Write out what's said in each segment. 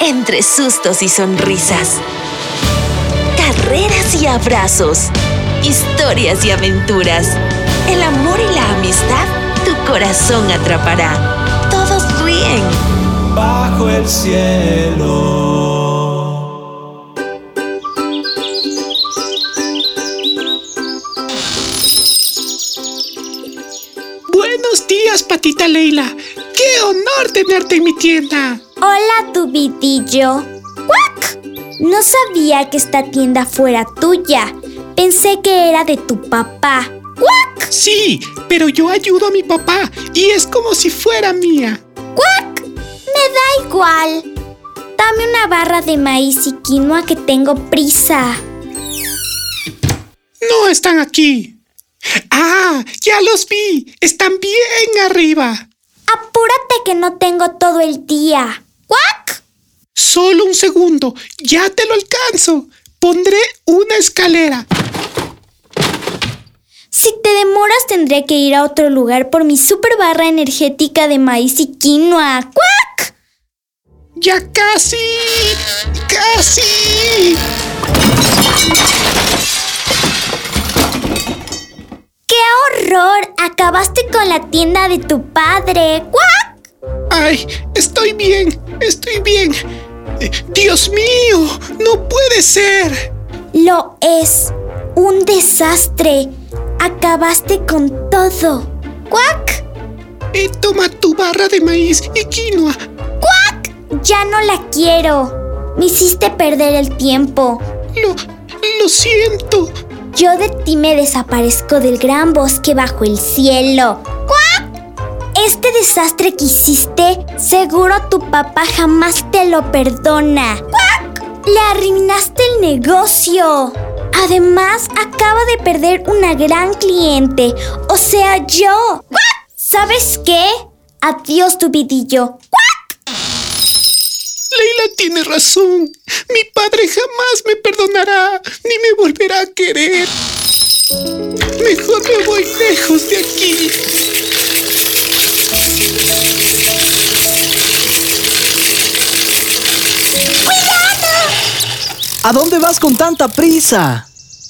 entre sustos y sonrisas. Carreras y abrazos. Historias y aventuras. El amor y la amistad tu corazón atrapará. Todos ríen. Bajo el cielo. Buenos días, patita Leila. ¡Qué honor tenerte en mi tienda! Hola, tu vitillo. ¡Cuac! No sabía que esta tienda fuera tuya. Pensé que era de tu papá. ¡Cuac! Sí, pero yo ayudo a mi papá y es como si fuera mía. ¡Cuac! Me da igual. Dame una barra de maíz y quinoa que tengo prisa. No están aquí. Ah, ya los vi. Están bien arriba. Apúrate que no tengo todo el día. Solo un segundo. Ya te lo alcanzo. Pondré una escalera. Si te demoras tendré que ir a otro lugar por mi super barra energética de maíz y quinoa. ¡Cuac! Ya casi. Casi. ¡Qué horror! Acabaste con la tienda de tu padre. ¡Cuac! Ay, estoy bien. Estoy bien. Dios mío, no puede ser. Lo es. Un desastre. Acabaste con todo. ¡Cuac! Eh, toma tu barra de maíz y quinoa. ¡Cuac! Ya no la quiero. Me hiciste perder el tiempo. Lo, lo siento. Yo de ti me desaparezco del gran bosque bajo el cielo. Este desastre que hiciste, seguro tu papá jamás te lo perdona. ¡Cuac! Le arruinaste el negocio. Además, acaba de perder una gran cliente, o sea, yo. ¡Cuac! ¿Sabes qué? Adiós, tu vidillo. Leila tiene razón. Mi padre jamás me perdonará ni me volverá a querer. Mejor me voy lejos de aquí. ¿A dónde vas con tanta prisa?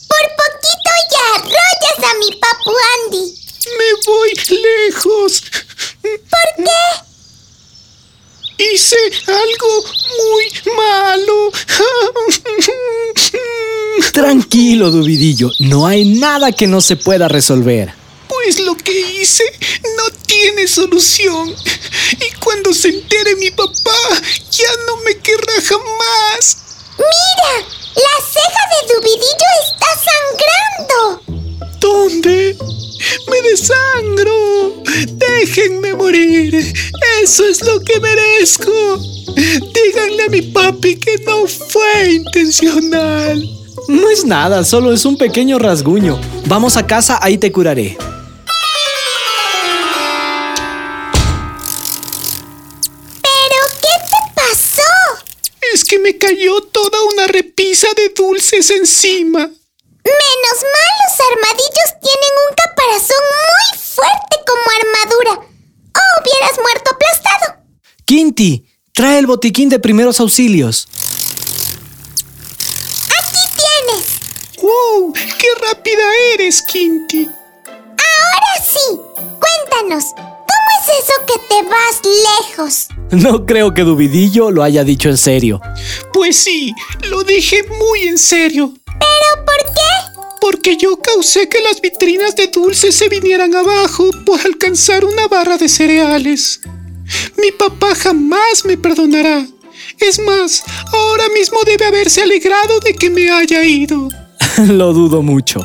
Por poquito ya arrollas a mi papu Andy. Me voy lejos. ¿Por qué? Hice algo muy malo. Tranquilo, Dubidillo. No hay nada que no se pueda resolver. Pues lo que hice no tiene solución. Y cuando se entere mi papá, ya no me querrá jamás. ¡Mira! ¡La ceja de Dubidillo está sangrando! ¿Dónde? Me desangro. Déjenme morir. Eso es lo que merezco. Díganle a mi papi que no fue intencional. No es nada, solo es un pequeño rasguño. Vamos a casa, ahí te curaré. Me cayó toda una repisa de dulces encima. Menos mal los armadillos tienen un caparazón muy fuerte como armadura. O hubieras muerto aplastado. Quinti, trae el botiquín de primeros auxilios. Aquí tienes. ¡Wow! ¡Qué rápida eres, Quinti! Ahora sí. Cuéntanos. ¿Cómo es eso que te vas lejos? No creo que Dubidillo lo haya dicho en serio. Pues sí, lo dije muy en serio. ¿Pero por qué? Porque yo causé que las vitrinas de dulces se vinieran abajo por alcanzar una barra de cereales. Mi papá jamás me perdonará. Es más, ahora mismo debe haberse alegrado de que me haya ido. lo dudo mucho.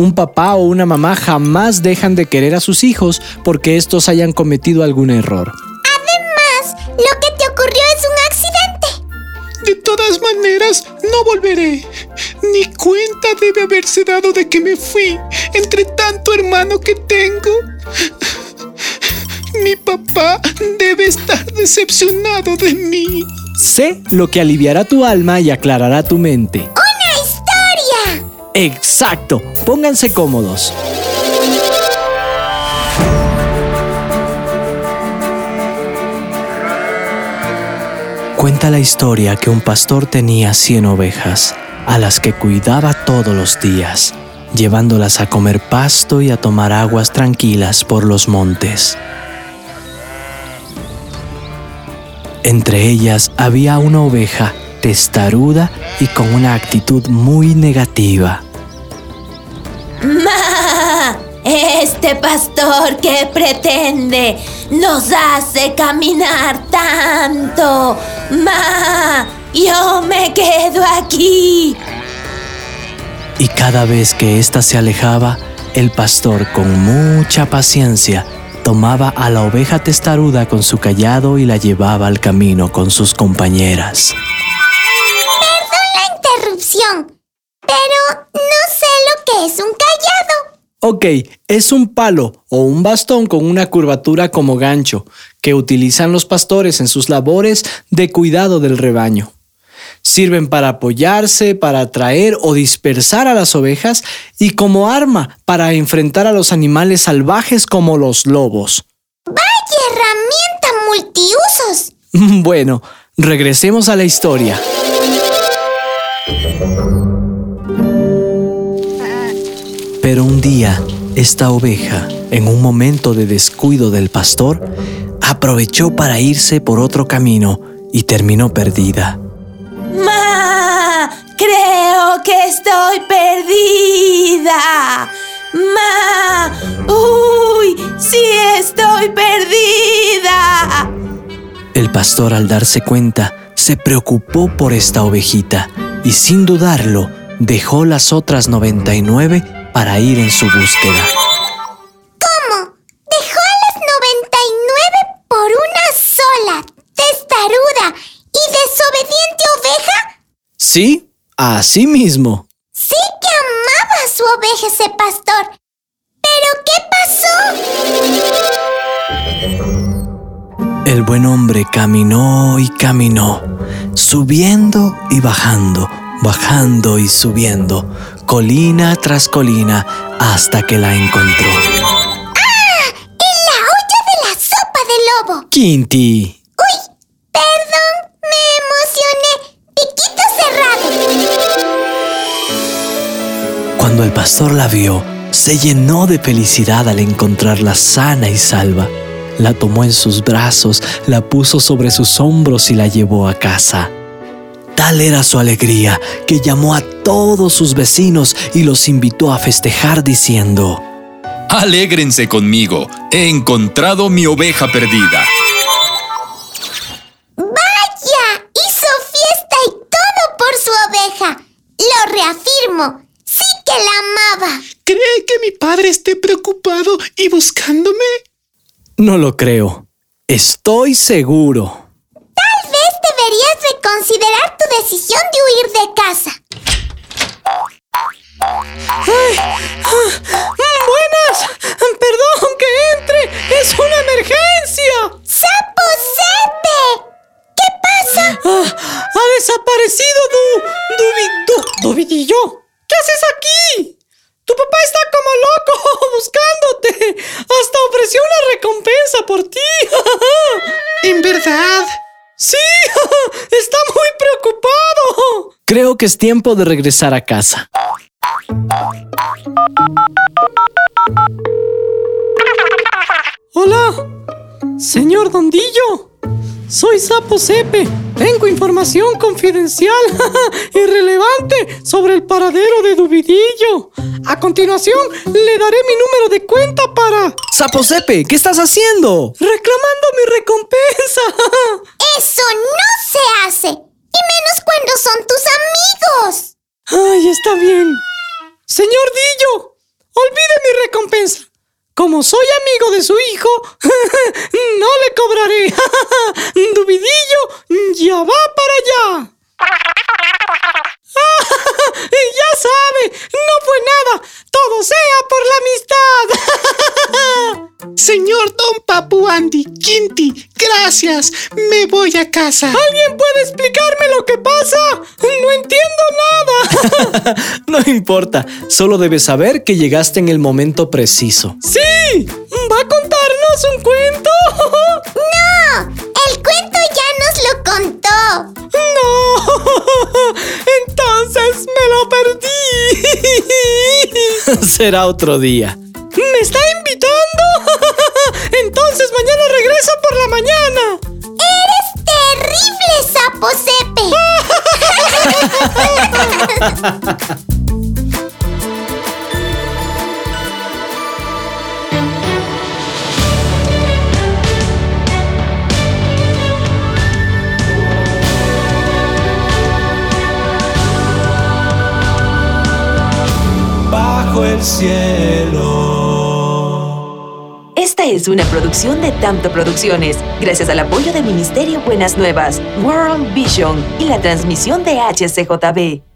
Un papá o una mamá jamás dejan de querer a sus hijos porque estos hayan cometido algún error. Además, lo que te ocurrió es un accidente. De todas maneras, no volveré. Ni cuenta debe haberse dado de que me fui entre tanto hermano que tengo. Mi papá debe estar decepcionado de mí. Sé lo que aliviará tu alma y aclarará tu mente. Exacto. Pónganse cómodos. Cuenta la historia que un pastor tenía 100 ovejas, a las que cuidaba todos los días, llevándolas a comer pasto y a tomar aguas tranquilas por los montes. Entre ellas había una oveja testaruda y con una actitud muy negativa. ¡Ma! Este pastor que pretende nos hace caminar tanto. ¡Ma! Yo me quedo aquí. Y cada vez que ésta se alejaba, el pastor con mucha paciencia tomaba a la oveja testaruda con su callado y la llevaba al camino con sus compañeras. Pero no sé lo que es un callado. Ok, es un palo o un bastón con una curvatura como gancho que utilizan los pastores en sus labores de cuidado del rebaño. Sirven para apoyarse, para atraer o dispersar a las ovejas y como arma para enfrentar a los animales salvajes como los lobos. ¡Vaya herramienta multiusos! Bueno, regresemos a la historia. Pero un día, esta oveja, en un momento de descuido del pastor, aprovechó para irse por otro camino y terminó perdida. ¡Ma! Creo que estoy perdida. ¡Ma! ¡Uy! ¡Sí estoy perdida! El pastor al darse cuenta se preocupó por esta ovejita y sin dudarlo dejó las otras 99 para ir en su búsqueda. ¿Cómo? ¿Dejó a las 99 por una sola, testaruda y desobediente oveja? Sí, así mismo. Sí que amaba a su oveja ese pastor. ¿Pero qué pasó? El buen hombre caminó y caminó, subiendo y bajando, bajando y subiendo, colina tras colina, hasta que la encontró. ¡Ah! ¡En la olla de la sopa de lobo! Quinti, ¡Uy! Perdón, me emocioné. Piquito cerrado. cuando el pastor la vio, se llenó de felicidad al encontrarla sana y salva. La tomó en sus brazos, la puso sobre sus hombros y la llevó a casa. Tal era su alegría que llamó a todos sus vecinos y los invitó a festejar diciendo, Alégrense conmigo, he encontrado mi oveja perdida. ¡Vaya! Hizo fiesta y todo por su oveja. Lo reafirmo. Sí que la amaba. ¿Cree que mi padre esté preocupado y buscándome? No lo creo. Estoy seguro. Tal vez deberías reconsiderar tu decisión de huir de casa. Buenas. Perdón que entre. Es una emergencia. ¡Sapo Sepe! ¿Qué pasa? Ah, ha desaparecido Du... Dubi... Du... Dubidillo. ¿Qué haces aquí? Buscándote. Hasta ofreció una recompensa por ti. ¿En verdad? Sí, está muy preocupado. Creo que es tiempo de regresar a casa. Hola, señor Dondillo. Soy Sapo Sepe. Tengo información confidencial y relevante sobre el paradero de Dubidillo. A continuación, le daré mi número de cuenta para... Sapo Sepe, ¿qué estás haciendo? Reclamando mi recompensa. Eso no se hace. Y menos cuando son tus amigos. Ay, está bien. Señor Dillo, olvide mi recompensa. Como soy amigo de su hijo, no le cobraré. Dubidillo ya va para allá. ya sabe, no fue nada. Todo sea por la amistad. Señor Don Papu Andy, Quinti, gracias. Me voy a casa. ¿Alguien puede explicarme lo que pasa? No entiendo nada. no importa, solo debes saber que llegaste en el momento preciso. ¡Sí! ¿Va a contarnos un cuento? me lo perdí. Será otro día. ¿Me está invitando? Esta es una producción de Tanto Producciones, gracias al apoyo del Ministerio Buenas Nuevas, World Vision y la transmisión de HCJB.